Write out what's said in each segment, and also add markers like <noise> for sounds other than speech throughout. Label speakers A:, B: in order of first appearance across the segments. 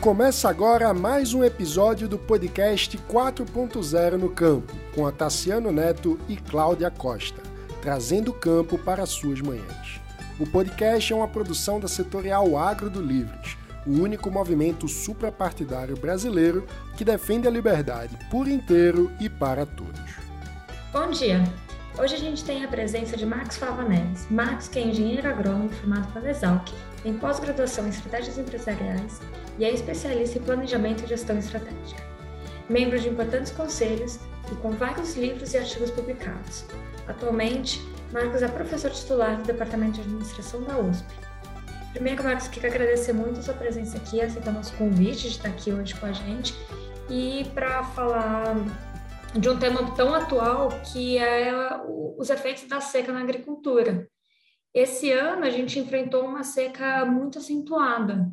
A: Começa agora mais um episódio do podcast 4.0 no Campo, com a Tassiano Neto e Cláudia Costa, trazendo o campo para suas manhãs. O podcast é uma produção da setorial Agro do Livres, o único movimento suprapartidário brasileiro que defende a liberdade por inteiro e para todos.
B: Bom dia! Hoje a gente tem a presença de Marcos Neves. Marcos, que é engenheiro agrônomo formado pela Exalc, tem pós-graduação em estratégias empresariais e é especialista em planejamento e gestão estratégica. Membro de importantes conselhos e com vários livros e artigos publicados. Atualmente, Marcos é professor titular do Departamento de Administração da USP. Primeiro, Marcos, queria agradecer muito a sua presença aqui, aceitar nosso convite de estar aqui hoje com a gente e para falar de um tema tão atual que é os efeitos da seca na agricultura. Esse ano a gente enfrentou uma seca muito acentuada.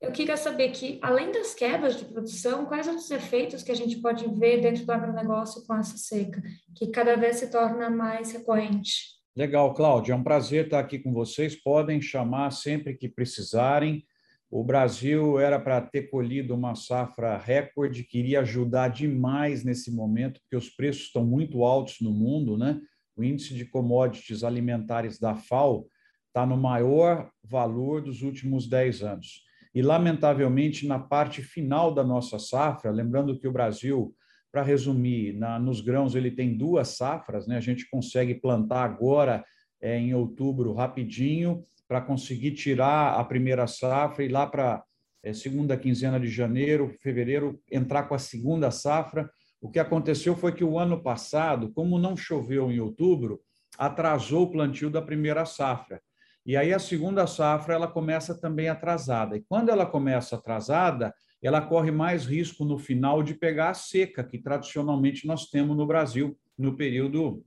B: Eu queria saber que, além das quedas de produção, quais outros efeitos que a gente pode ver dentro do agronegócio com essa seca, que cada vez se torna mais recorrente?
C: Legal, Cláudia, é um prazer estar aqui com vocês. Podem chamar sempre que precisarem. O Brasil era para ter colhido uma safra recorde, queria ajudar demais nesse momento, porque os preços estão muito altos no mundo, né? O índice de commodities alimentares da FAO está no maior valor dos últimos 10 anos. E, lamentavelmente, na parte final da nossa safra, lembrando que o Brasil, para resumir, na, nos grãos ele tem duas safras, né? a gente consegue plantar agora é, em outubro rapidinho para conseguir tirar a primeira safra e lá para é, segunda quinzena de janeiro, fevereiro, entrar com a segunda safra. O que aconteceu foi que o ano passado, como não choveu em outubro, atrasou o plantio da primeira safra. E aí a segunda safra ela começa também atrasada. E quando ela começa atrasada, ela corre mais risco no final de pegar a seca, que tradicionalmente nós temos no Brasil no período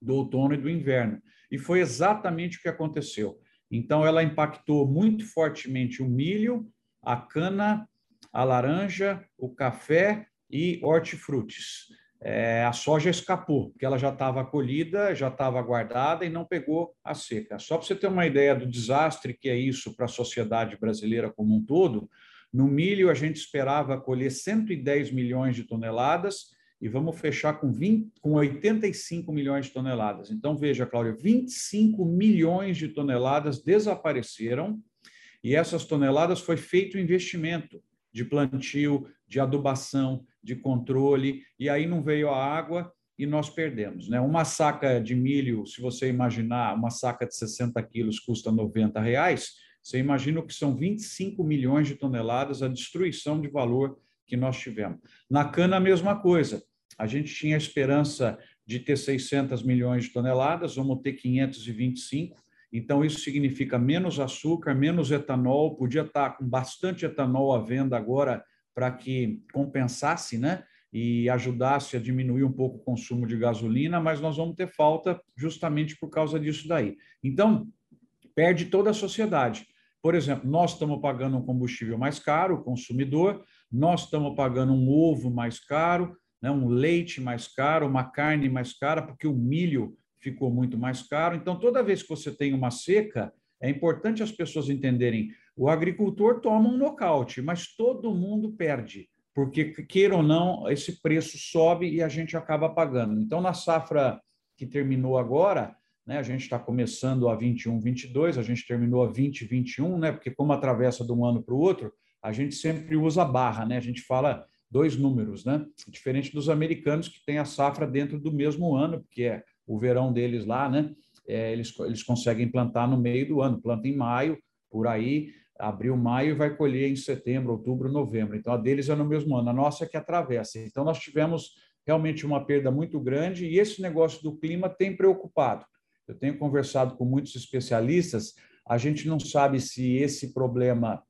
C: do outono e do inverno. E foi exatamente o que aconteceu. Então, ela impactou muito fortemente o milho, a cana, a laranja, o café e hortifrutis. É, a soja escapou, porque ela já estava colhida, já estava guardada e não pegou a seca. Só para você ter uma ideia do desastre que é isso para a sociedade brasileira como um todo, no milho a gente esperava colher 110 milhões de toneladas e vamos fechar com, 20, com 85 milhões de toneladas. Então, veja, Cláudia, 25 milhões de toneladas desapareceram e essas toneladas foi feito investimento de plantio, de adubação, de controle, e aí não veio a água e nós perdemos. Né? Uma saca de milho, se você imaginar, uma saca de 60 quilos custa 90 reais, você imagina que são 25 milhões de toneladas a destruição de valor que nós tivemos. Na cana, a mesma coisa a gente tinha a esperança de ter 600 milhões de toneladas, vamos ter 525. Então, isso significa menos açúcar, menos etanol. Podia estar com bastante etanol à venda agora para que compensasse, né? E ajudasse a diminuir um pouco o consumo de gasolina, mas nós vamos ter falta justamente por causa disso daí. Então, perde toda a sociedade. Por exemplo, nós estamos pagando um combustível mais caro, o consumidor, nós estamos pagando um ovo mais caro, né, um leite mais caro, uma carne mais cara, porque o milho ficou muito mais caro. Então, toda vez que você tem uma seca, é importante as pessoas entenderem: o agricultor toma um nocaute, mas todo mundo perde, porque, queira ou não, esse preço sobe e a gente acaba pagando. Então, na safra que terminou agora, né, a gente está começando a 21, 22, a gente terminou a 20, 21, né, porque como atravessa de um ano para o outro, a gente sempre usa barra, né, a gente fala dois números, né? Diferente dos americanos que têm a safra dentro do mesmo ano, porque é o verão deles lá, né? É, eles, eles conseguem plantar no meio do ano, planta em maio, por aí, abril, maio, e vai colher em setembro, outubro, novembro. Então, a deles é no mesmo ano, a nossa é que atravessa. Então, nós tivemos realmente uma perda muito grande e esse negócio do clima tem preocupado. Eu tenho conversado com muitos especialistas, a gente não sabe se esse problema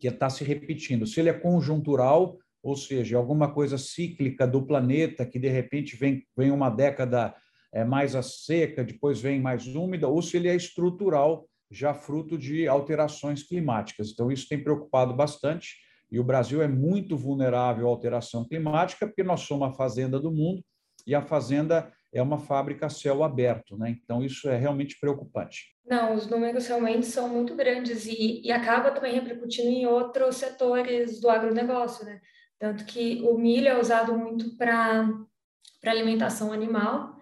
C: que está se repetindo, se ele é conjuntural ou seja, alguma coisa cíclica do planeta que de repente vem, vem uma década é, mais a seca, depois vem mais úmida, ou se ele é estrutural, já fruto de alterações climáticas. Então, isso tem preocupado bastante, e o Brasil é muito vulnerável à alteração climática, porque nós somos a fazenda do mundo, e a fazenda é uma fábrica a céu aberto, né? Então isso é realmente preocupante.
B: Não, os números realmente são muito grandes e, e acaba também repercutindo em outros setores do agronegócio, né? Tanto que o milho é usado muito para alimentação animal.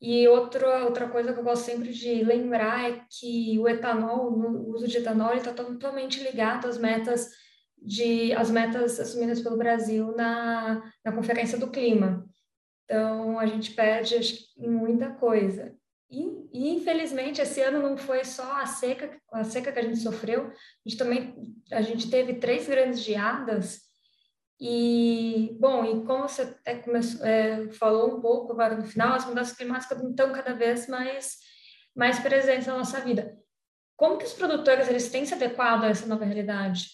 B: E outra, outra coisa que eu gosto sempre de lembrar é que o etanol, o uso de etanol, está totalmente ligado às metas de as metas assumidas pelo Brasil na, na Conferência do Clima. Então, a gente perde muita coisa. E, e, infelizmente esse ano não foi só a seca, a seca que a gente sofreu, a gente também a gente teve três grandes geadas e bom, e como você até começou, é, falou um pouco agora no final, as mudanças climáticas estão cada vez mais mais presentes na nossa vida. Como que os produtores eles têm se adequado a essa nova realidade?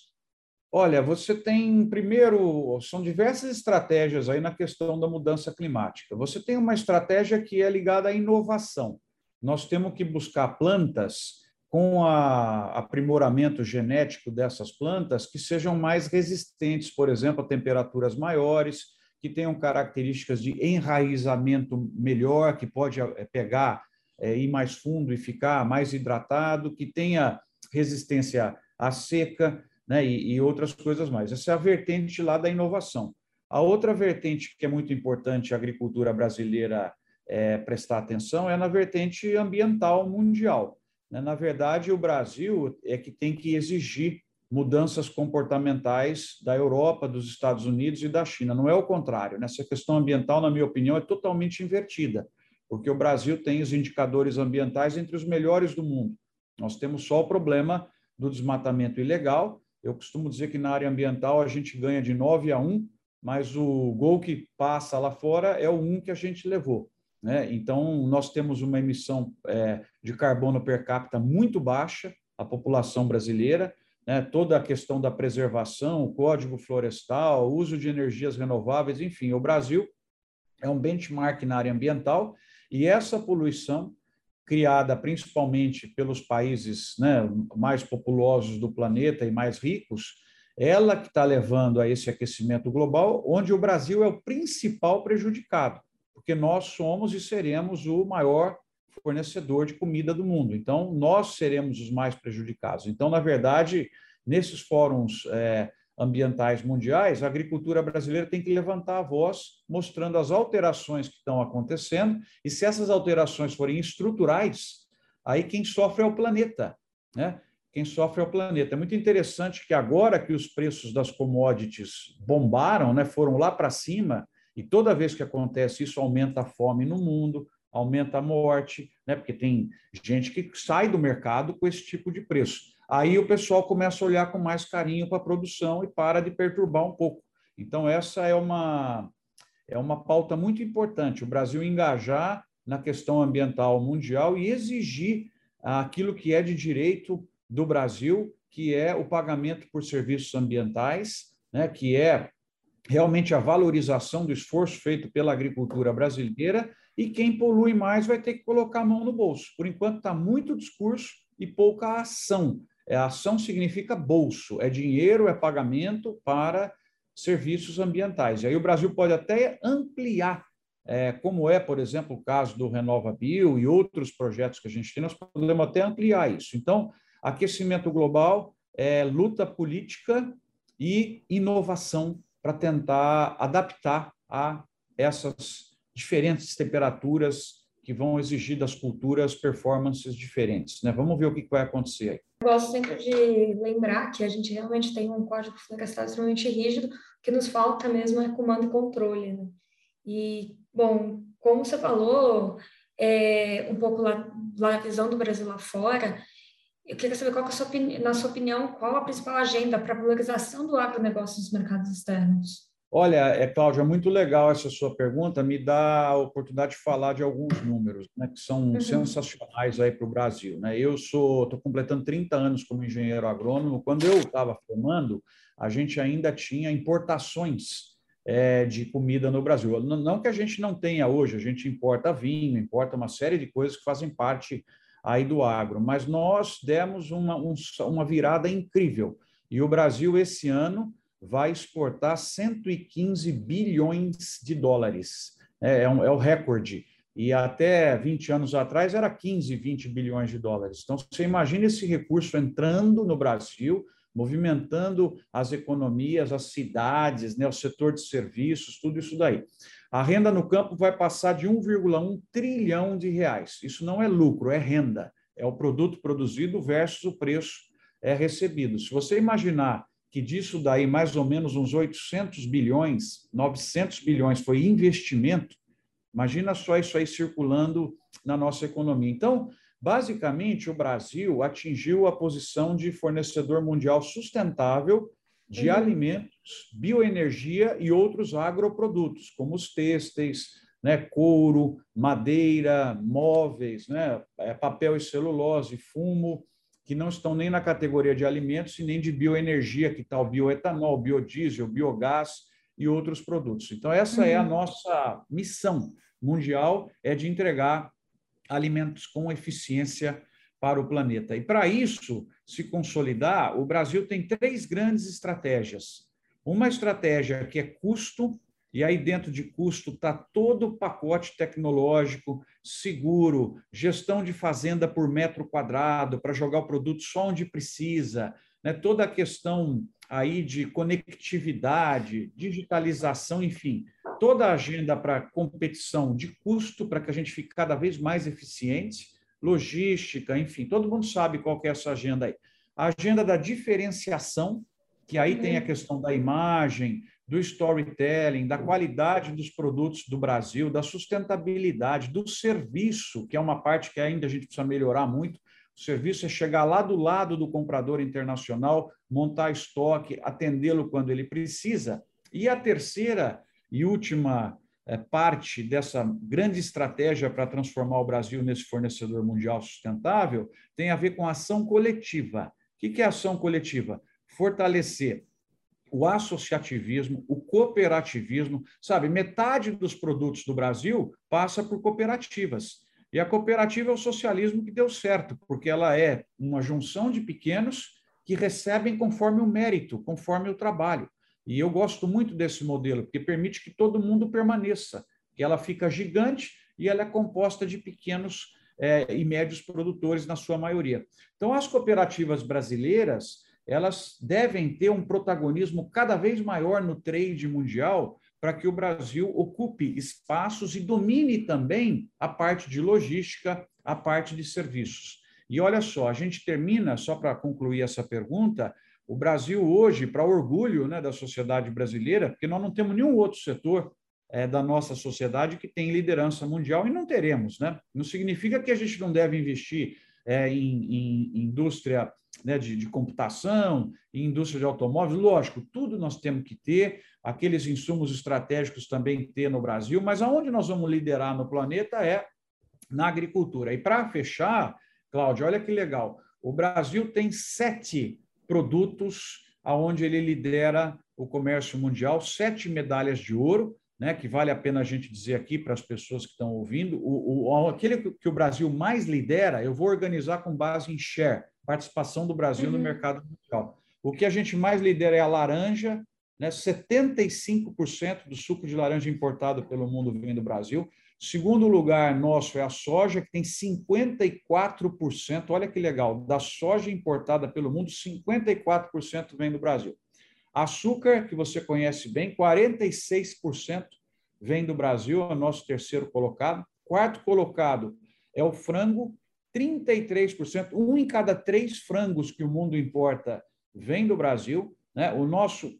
C: Olha, você tem, primeiro, são diversas estratégias aí na questão da mudança climática. Você tem uma estratégia que é ligada à inovação. Nós temos que buscar plantas com a aprimoramento genético dessas plantas que sejam mais resistentes, por exemplo, a temperaturas maiores, que tenham características de enraizamento melhor, que pode eh, pegar, é, ir mais fundo e ficar mais hidratado, que tenha resistência à seca né, e, e outras coisas mais. Essa é a vertente lá da inovação. A outra vertente que é muito importante a agricultura brasileira é, prestar atenção é na vertente ambiental mundial. Né? Na verdade, o Brasil é que tem que exigir mudanças comportamentais da Europa, dos Estados Unidos e da China. Não é o contrário. Nessa questão ambiental, na minha opinião, é totalmente invertida, porque o Brasil tem os indicadores ambientais entre os melhores do mundo. Nós temos só o problema do desmatamento ilegal eu costumo dizer que na área ambiental a gente ganha de 9 a 1, mas o gol que passa lá fora é o 1 que a gente levou. Né? Então, nós temos uma emissão é, de carbono per capita muito baixa, a população brasileira, né? toda a questão da preservação, o código florestal, o uso de energias renováveis, enfim, o Brasil é um benchmark na área ambiental e essa poluição criada principalmente pelos países né, mais populosos do planeta e mais ricos, ela que está levando a esse aquecimento global, onde o Brasil é o principal prejudicado, porque nós somos e seremos o maior fornecedor de comida do mundo. Então, nós seremos os mais prejudicados. Então, na verdade, nesses fóruns é, ambientais mundiais, a agricultura brasileira tem que levantar a voz, mostrando as alterações que estão acontecendo, e se essas alterações forem estruturais, aí quem sofre é o planeta, né? Quem sofre é o planeta. É muito interessante que agora que os preços das commodities bombaram, né, foram lá para cima, e toda vez que acontece isso, aumenta a fome no mundo, aumenta a morte, né, porque tem gente que sai do mercado com esse tipo de preço. Aí o pessoal começa a olhar com mais carinho para a produção e para de perturbar um pouco. Então, essa é uma, é uma pauta muito importante, o Brasil engajar na questão ambiental mundial e exigir aquilo que é de direito do Brasil, que é o pagamento por serviços ambientais, né, que é realmente a valorização do esforço feito pela agricultura brasileira, e quem polui mais vai ter que colocar a mão no bolso. Por enquanto, está muito discurso e pouca ação. É, ação significa bolso, é dinheiro, é pagamento para serviços ambientais. E aí o Brasil pode até ampliar, é, como é, por exemplo, o caso do Renova Bio e outros projetos que a gente tem, nós podemos até ampliar isso. Então, aquecimento global é luta política e inovação para tentar adaptar a essas diferentes temperaturas que vão exigir das culturas performances diferentes. Né? Vamos ver o que vai acontecer aí.
B: Eu gosto sempre de lembrar que a gente realmente tem um código florestal extremamente rígido, que nos falta mesmo é comando e controle. Né? E, bom, como você falou, é, um pouco lá, lá visão do Brasil lá fora, eu queria saber qual que é a sua, na sua opinião, qual a principal agenda para a valorização do agronegócio nos mercados externos?
C: Olha, é, Cláudia, é muito legal essa sua pergunta, me dá a oportunidade de falar de alguns números, né, que são uhum. sensacionais aí para o Brasil. Né? Eu sou, estou completando 30 anos como engenheiro agrônomo. Quando eu estava formando, a gente ainda tinha importações é, de comida no Brasil. Não, não que a gente não tenha hoje, a gente importa vinho, importa uma série de coisas que fazem parte aí do agro, mas nós demos uma, um, uma virada incrível. E o Brasil, esse ano, vai exportar 115 bilhões de dólares. É, é, um, é o recorde e até 20 anos atrás era 15, 20 bilhões de dólares. Então, você imagina esse recurso entrando no Brasil, movimentando as economias, as cidades, né, o setor de serviços, tudo isso daí. A renda no campo vai passar de 1,1 trilhão de reais. Isso não é lucro, é renda. É o produto produzido versus o preço é recebido. Se você imaginar que disso daí mais ou menos uns 800 bilhões, 900 bilhões foi investimento, imagina só isso aí circulando na nossa economia. Então, basicamente, o Brasil atingiu a posição de fornecedor mundial sustentável de uhum. alimentos, bioenergia e outros agroprodutos, como os têxteis, né, couro, madeira, móveis, né, é, papel e celulose, fumo, que não estão nem na categoria de alimentos e nem de bioenergia, que está o bioetanol, biodiesel, biogás e outros produtos. Então, essa uhum. é a uhum. nossa missão mundial, é de entregar alimentos com eficiência para o planeta. E para isso se consolidar, o Brasil tem três grandes estratégias. Uma estratégia que é custo, e aí dentro de custo está todo o pacote tecnológico, seguro, gestão de fazenda por metro quadrado, para jogar o produto só onde precisa, né? toda a questão aí de conectividade, digitalização, enfim, toda a agenda para competição de custo, para que a gente fique cada vez mais eficiente, logística, enfim, todo mundo sabe qual é essa agenda aí. A agenda da diferenciação, que aí tem a uhum. questão da imagem, do storytelling, da qualidade dos produtos do Brasil, da sustentabilidade, do serviço, que é uma parte que ainda a gente precisa melhorar muito. O serviço é chegar lá do lado do comprador internacional, montar estoque, atendê-lo quando ele precisa. E a terceira e última parte dessa grande estratégia para transformar o Brasil nesse fornecedor mundial sustentável tem a ver com ação coletiva. O que é ação coletiva? Fortalecer o associativismo, o cooperativismo, sabe? Metade dos produtos do Brasil passa por cooperativas. E a cooperativa é o socialismo que deu certo, porque ela é uma junção de pequenos que recebem conforme o mérito, conforme o trabalho. E eu gosto muito desse modelo, porque permite que todo mundo permaneça, que ela fica gigante e ela é composta de pequenos é, e médios produtores, na sua maioria. Então, as cooperativas brasileiras elas devem ter um protagonismo cada vez maior no trade mundial para que o Brasil ocupe espaços e domine também a parte de logística, a parte de serviços. E olha só, a gente termina, só para concluir essa pergunta, o Brasil hoje, para orgulho né, da sociedade brasileira, porque nós não temos nenhum outro setor é, da nossa sociedade que tem liderança mundial e não teremos. Né? Não significa que a gente não deve investir é, em, em, indústria né, de, de, computação, em indústria de automóveis, lógico, tudo nós temos que ter, aqueles insumos estratégicos também ter no Brasil, mas aonde nós vamos liderar no planeta é na agricultura. E para fechar, Cláudio, olha que legal, o Brasil tem sete produtos aonde ele lidera o comércio mundial, sete medalhas de ouro, né, que vale a pena a gente dizer aqui para as pessoas que estão ouvindo, o, o, aquele que o Brasil mais lidera, eu vou organizar com base em share, participação do Brasil uhum. no mercado mundial. O que a gente mais lidera é a laranja, né, 75% do suco de laranja importado pelo mundo vem do Brasil. Segundo lugar nosso é a soja, que tem 54%, olha que legal, da soja importada pelo mundo, 54% vem do Brasil. Açúcar, que você conhece bem, 46% vem do Brasil, é o nosso terceiro colocado. Quarto colocado é o frango, 33%, um em cada três frangos que o mundo importa vem do Brasil. Né? O nosso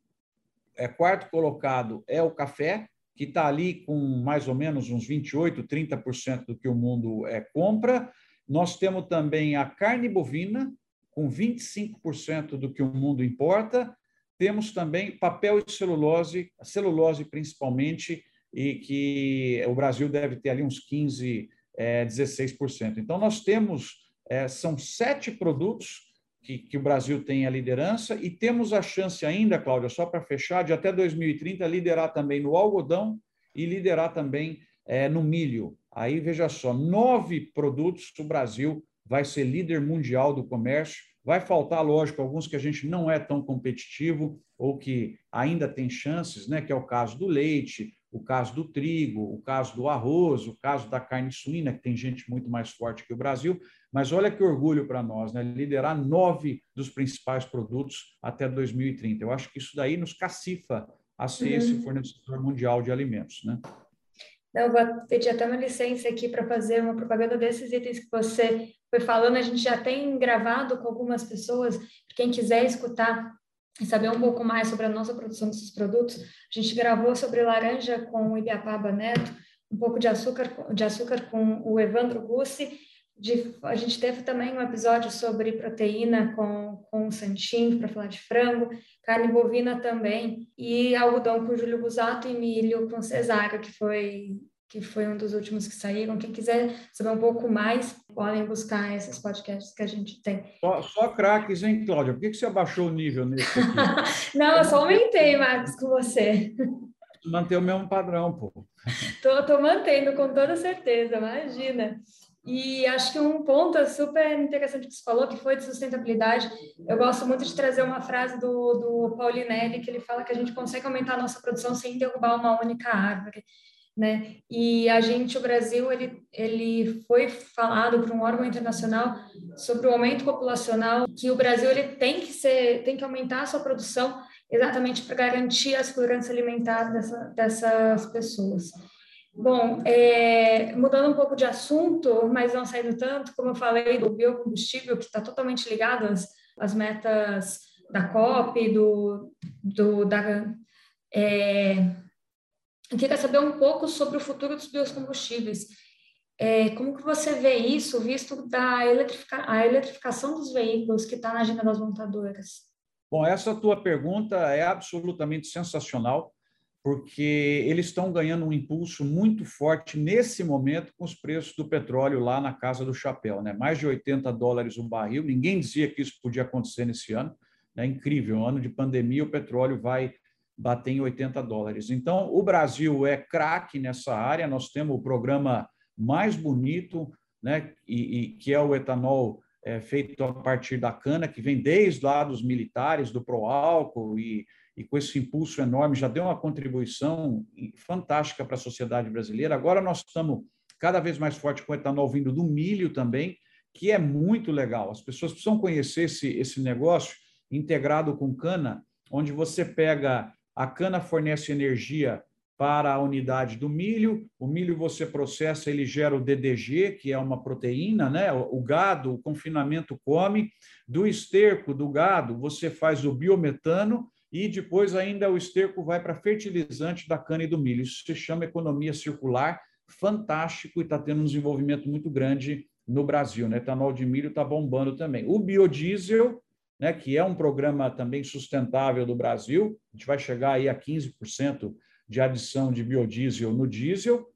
C: é, quarto colocado é o café, que está ali com mais ou menos uns 28%, 30% do que o mundo é, compra. Nós temos também a carne bovina, com 25% do que o mundo importa, temos também papel e celulose, celulose principalmente, e que o Brasil deve ter ali uns 15, é, 16%. Então, nós temos, é, são sete produtos que, que, o Brasil tem a liderança e temos a chance ainda, Cláudia, só para fechar, de até 2030 liderar também no algodão e liderar também é, no milho. Aí, veja só, nove produtos o Brasil vai ser líder mundial do comércio Vai faltar, lógico, alguns que a gente não é tão competitivo ou que ainda tem chances, né? que é o caso do leite, o caso do trigo, o caso do arroz, o caso da carne suína, que tem gente muito mais forte que o Brasil. Mas olha que orgulho para nós, né? liderar nove dos principais produtos até 2030. Eu acho que isso daí nos cacifa a ser uhum. esse fornecedor mundial de alimentos. Né?
B: Não, vou pedir até uma licença aqui para fazer uma propaganda desses itens que você foi falando. A gente já tem gravado com algumas pessoas, quem quiser escutar e saber um pouco mais sobre a nossa produção desses produtos, a gente gravou sobre laranja com o Ibiapaba Neto, um pouco de açúcar, de açúcar com o Evandro Gussi, de, a gente teve também um episódio sobre proteína com, com o Santin, para falar de frango, carne bovina também, e algodão com o Júlio Busato e milho com cesário, que foi que foi um dos últimos que saíram. Quem quiser saber um pouco mais, podem buscar esses podcasts que a gente tem.
C: Só, só craques, hein, Cláudia? Por que, que você abaixou o nível nesse aqui? <laughs>
B: Não, eu só aumentei, Marcos, com você.
C: Manter o mesmo padrão, pô.
B: Tô, tô mantendo, com toda certeza, imagina. E acho que um ponto super interessante que você falou, que foi de sustentabilidade, eu gosto muito de trazer uma frase do, do Paulinelli, que ele fala que a gente consegue aumentar a nossa produção sem derrubar uma única árvore né? E a gente, o Brasil, ele, ele foi falado por um órgão internacional sobre o aumento populacional, que o Brasil ele tem que ser, tem que aumentar a sua produção exatamente para garantir a segurança alimentar dessa, dessas pessoas. Bom, é, mudando um pouco de assunto, mas não saindo tanto, como eu falei do biocombustível, que está totalmente ligado às, às metas da COP, do, do da, é, eu queria saber um pouco sobre o futuro dos biocombustíveis. É, como que você vê isso, visto da eletrifica a eletrificação dos veículos que está na agenda das montadoras?
C: Bom, essa tua pergunta é absolutamente sensacional, porque eles estão ganhando um impulso muito forte nesse momento com os preços do petróleo lá na casa do chapéu, né? Mais de 80 dólares o barril. Ninguém dizia que isso podia acontecer nesse ano. É incrível, um ano de pandemia, o petróleo vai bater em 80 dólares. Então, o Brasil é craque nessa área, nós temos o programa mais bonito, né, e, e que é o etanol é, feito a partir da cana, que vem desde lá dos militares, do Proálcool, e, e com esse impulso enorme, já deu uma contribuição fantástica para a sociedade brasileira. Agora nós estamos cada vez mais forte com o etanol vindo do milho também, que é muito legal. As pessoas precisam conhecer esse, esse negócio integrado com cana, onde você pega a cana fornece energia para a unidade do milho. O milho você processa, ele gera o DDG, que é uma proteína, né? O gado, o confinamento come. Do esterco do gado, você faz o biometano e depois ainda o esterco vai para fertilizante da cana e do milho. Isso se chama economia circular, fantástico e está tendo um desenvolvimento muito grande no Brasil. Né? Etanol de milho está bombando também. O biodiesel né, que é um programa também sustentável do Brasil. A gente vai chegar aí a 15% de adição de biodiesel no diesel,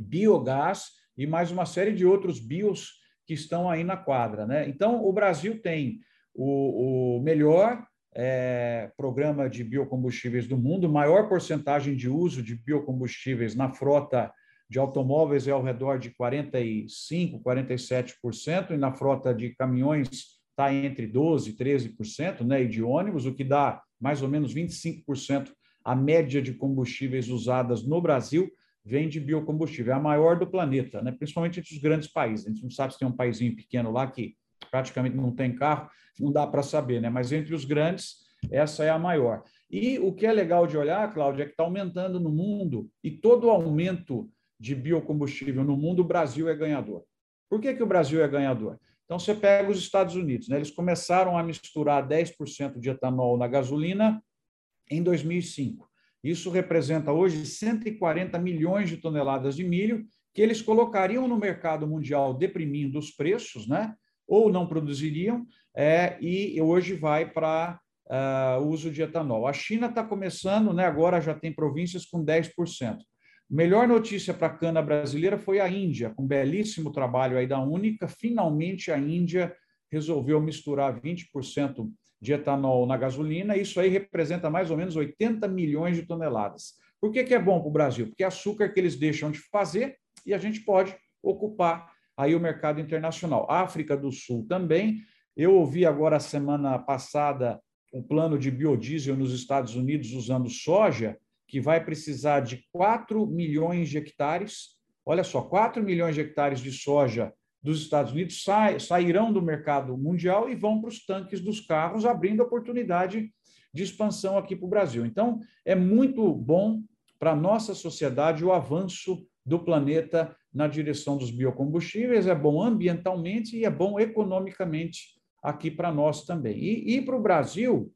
C: biogás e mais uma série de outros bios que estão aí na quadra. Né? Então, o Brasil tem o, o melhor é, programa de biocombustíveis do mundo, maior porcentagem de uso de biocombustíveis na frota de automóveis é ao redor de 45%, 47%, e na frota de caminhões está entre 12% e 13%, né, e de ônibus, o que dá mais ou menos 25% a média de combustíveis usadas no Brasil vem de biocombustível, é a maior do planeta, né, principalmente entre os grandes países. A gente não sabe se tem um paísinho pequeno lá que praticamente não tem carro, não dá para saber, né, mas entre os grandes, essa é a maior. E o que é legal de olhar, Cláudia, é que está aumentando no mundo e todo aumento de biocombustível no mundo, o Brasil é ganhador. Por que, que o Brasil é ganhador? Então, você pega os Estados Unidos, né? eles começaram a misturar 10% de etanol na gasolina em 2005. Isso representa hoje 140 milhões de toneladas de milho que eles colocariam no mercado mundial deprimindo os preços, né? ou não produziriam, é, e hoje vai para uh, o uso de etanol. A China está começando, né? agora já tem províncias com 10%. Melhor notícia para a cana brasileira foi a Índia, com um belíssimo trabalho aí da Única. Finalmente a Índia resolveu misturar 20% de etanol na gasolina. Isso aí representa mais ou menos 80 milhões de toneladas. Por que, que é bom para o Brasil? Porque é açúcar que eles deixam de fazer e a gente pode ocupar aí o mercado internacional. África do Sul também. Eu ouvi agora, semana passada, o plano de biodiesel nos Estados Unidos usando soja que vai precisar de 4 milhões de hectares. Olha só, 4 milhões de hectares de soja dos Estados Unidos sa sairão do mercado mundial e vão para os tanques dos carros, abrindo oportunidade de expansão aqui para o Brasil. Então, é muito bom para a nossa sociedade o avanço do planeta na direção dos biocombustíveis, é bom ambientalmente e é bom economicamente aqui para nós também. E, e para o Brasil,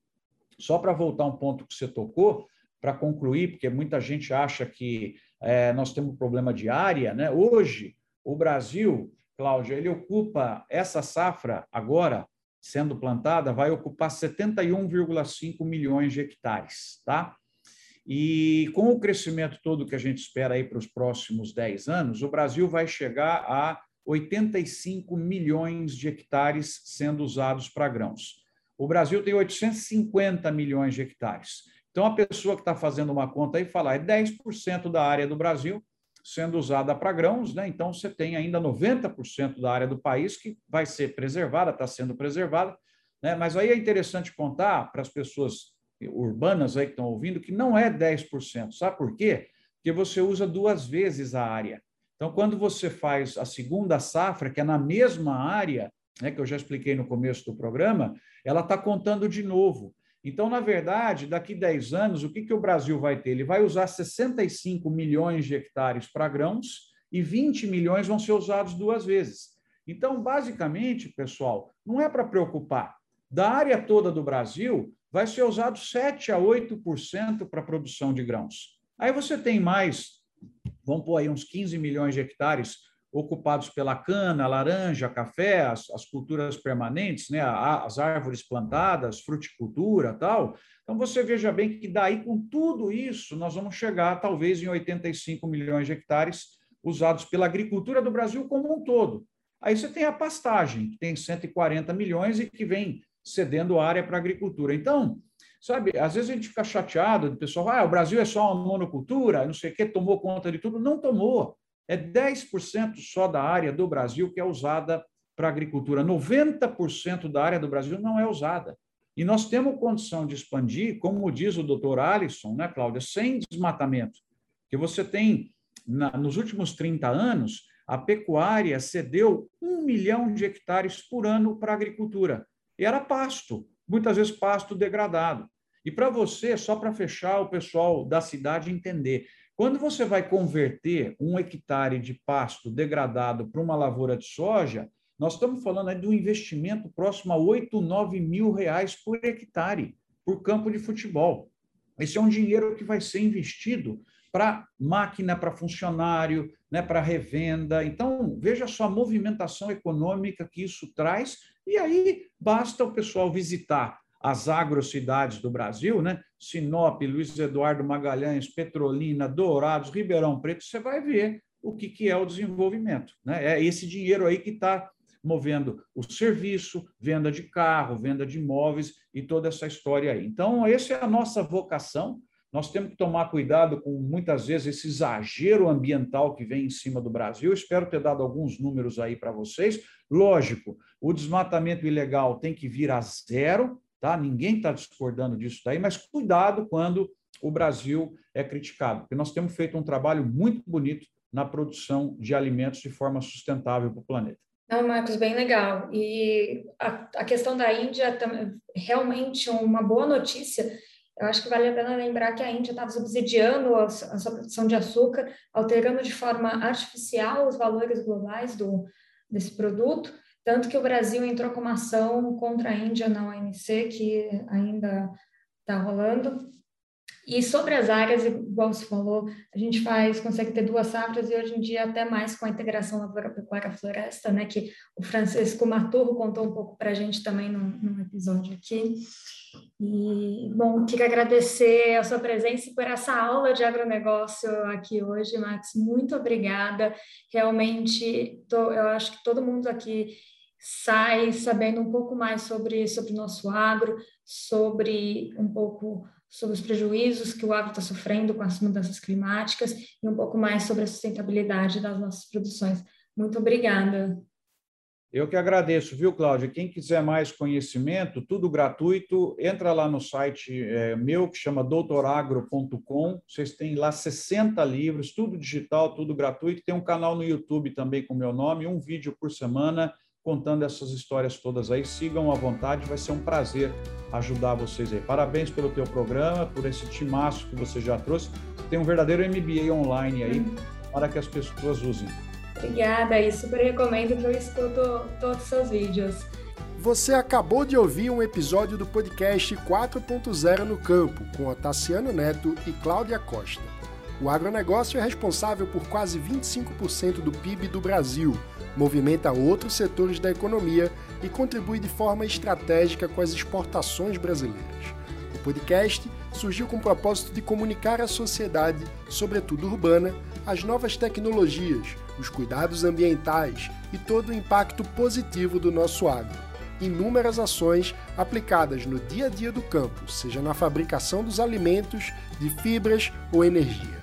C: só para voltar um ponto que você tocou, para concluir, porque muita gente acha que é, nós temos um problema de área, né? Hoje, o Brasil, Cláudia, ele ocupa essa safra agora sendo plantada, vai ocupar 71,5 milhões de hectares, tá? E com o crescimento todo que a gente espera aí para os próximos 10 anos, o Brasil vai chegar a 85 milhões de hectares sendo usados para grãos. O Brasil tem 850 milhões de hectares. Então, a pessoa que está fazendo uma conta aí fala, é 10% da área do Brasil sendo usada para grãos, né? então você tem ainda 90% da área do país que vai ser preservada, está sendo preservada. Né? Mas aí é interessante contar para as pessoas urbanas aí que estão ouvindo que não é 10%. Sabe por quê? Porque você usa duas vezes a área. Então, quando você faz a segunda safra, que é na mesma área, né, que eu já expliquei no começo do programa, ela está contando de novo. Então, na verdade, daqui 10 anos, o que, que o Brasil vai ter? Ele vai usar 65 milhões de hectares para grãos e 20 milhões vão ser usados duas vezes. Então, basicamente, pessoal, não é para preocupar. Da área toda do Brasil, vai ser usado 7 a 8% para a produção de grãos. Aí você tem mais, vamos pôr aí uns 15 milhões de hectares ocupados pela cana, laranja, café, as, as culturas permanentes, né, as árvores plantadas, fruticultura, tal. Então você veja bem que daí com tudo isso nós vamos chegar talvez em 85 milhões de hectares usados pela agricultura do Brasil como um todo. Aí você tem a pastagem, que tem 140 milhões e que vem cedendo área para a agricultura. Então, sabe, às vezes a gente fica chateado, o pessoal, ah, o Brasil é só uma monocultura, não sei o que, tomou conta de tudo. Não tomou. É 10% só da área do Brasil que é usada para agricultura. 90% da área do Brasil não é usada. E nós temos condição de expandir, como diz o doutor Alisson, né, Cláudia, sem desmatamento. Que você tem, na, nos últimos 30 anos, a pecuária cedeu um milhão de hectares por ano para a agricultura. E era pasto, muitas vezes pasto degradado. E para você, só para fechar o pessoal da cidade entender, quando você vai converter um hectare de pasto degradado para uma lavoura de soja, nós estamos falando aí de um investimento próximo a 8, 9 mil reais por hectare, por campo de futebol. Esse é um dinheiro que vai ser investido para máquina, para funcionário, né, para revenda. Então, veja só a movimentação econômica que isso traz, e aí basta o pessoal visitar as agrocidades do Brasil, né? Sinop, Luiz Eduardo Magalhães, Petrolina, Dourados, Ribeirão Preto, você vai ver o que, que é o desenvolvimento. Né? É esse dinheiro aí que está movendo o serviço, venda de carro, venda de imóveis e toda essa história aí. Então, essa é a nossa vocação, nós temos que tomar cuidado com, muitas vezes, esse exagero ambiental que vem em cima do Brasil. Espero ter dado alguns números aí para vocês. Lógico, o desmatamento ilegal tem que vir a zero, tá? Ninguém está discordando disso daí, mas cuidado quando o Brasil é criticado, porque nós temos feito um trabalho muito bonito na produção de alimentos de forma sustentável para o planeta.
B: Não, Marcos, bem legal. E a, a questão da Índia realmente uma boa notícia eu acho que vale a pena lembrar que a Índia estava subsidiando a, a sua produção de açúcar, alterando de forma artificial os valores globais do, desse produto, tanto que o Brasil entrou com uma ação contra a Índia na OMC, que ainda está rolando. E sobre as áreas, igual você falou, a gente faz, consegue ter duas safras e hoje em dia até mais com a integração lavoura-pecuária-floresta, né, que o Francisco Maturro contou um pouco para a gente também num, num episódio aqui. E, bom, queria agradecer a sua presença e por essa aula de agronegócio aqui hoje, Max. Muito obrigada. Realmente, tô, eu acho que todo mundo aqui sai sabendo um pouco mais sobre sobre nosso agro, sobre um pouco sobre os prejuízos que o agro está sofrendo com as mudanças climáticas e um pouco mais sobre a sustentabilidade das nossas produções. Muito obrigada.
C: Eu que agradeço, viu, Cláudia? Quem quiser mais conhecimento, tudo gratuito, entra lá no site é, meu, que chama doutoragro.com. Vocês têm lá 60 livros, tudo digital, tudo gratuito. Tem um canal no YouTube também com meu nome, um vídeo por semana contando essas histórias todas aí. Sigam à vontade, vai ser um prazer ajudar vocês aí. Parabéns pelo teu programa, por esse timaço que você já trouxe. Tem um verdadeiro MBA online aí uhum. para que as pessoas usem.
B: Obrigada e super recomendo que eu escuto todos os seus vídeos.
A: Você acabou de ouvir um episódio do podcast 4.0 no Campo, com Otaciano Neto e Cláudia Costa. O agronegócio é responsável por quase 25% do PIB do Brasil, movimenta outros setores da economia e contribui de forma estratégica com as exportações brasileiras. O podcast surgiu com o propósito de comunicar à sociedade, sobretudo urbana, as novas tecnologias, os cuidados ambientais e todo o impacto positivo do nosso agro. Inúmeras ações aplicadas no dia a dia do campo, seja na fabricação dos alimentos, de fibras ou energia.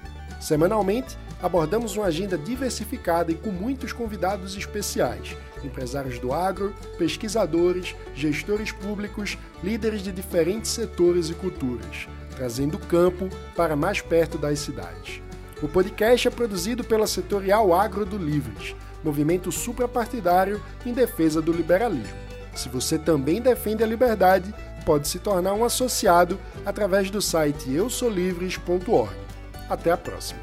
A: Semanalmente, abordamos uma agenda diversificada e com muitos convidados especiais, empresários do agro, pesquisadores, gestores públicos, líderes de diferentes setores e culturas, trazendo o campo para mais perto das cidades. O podcast é produzido pela Setorial Agro do Livres, movimento suprapartidário em defesa do liberalismo. Se você também defende a liberdade, pode se tornar um associado através do site eusolivres.org. Até a próxima!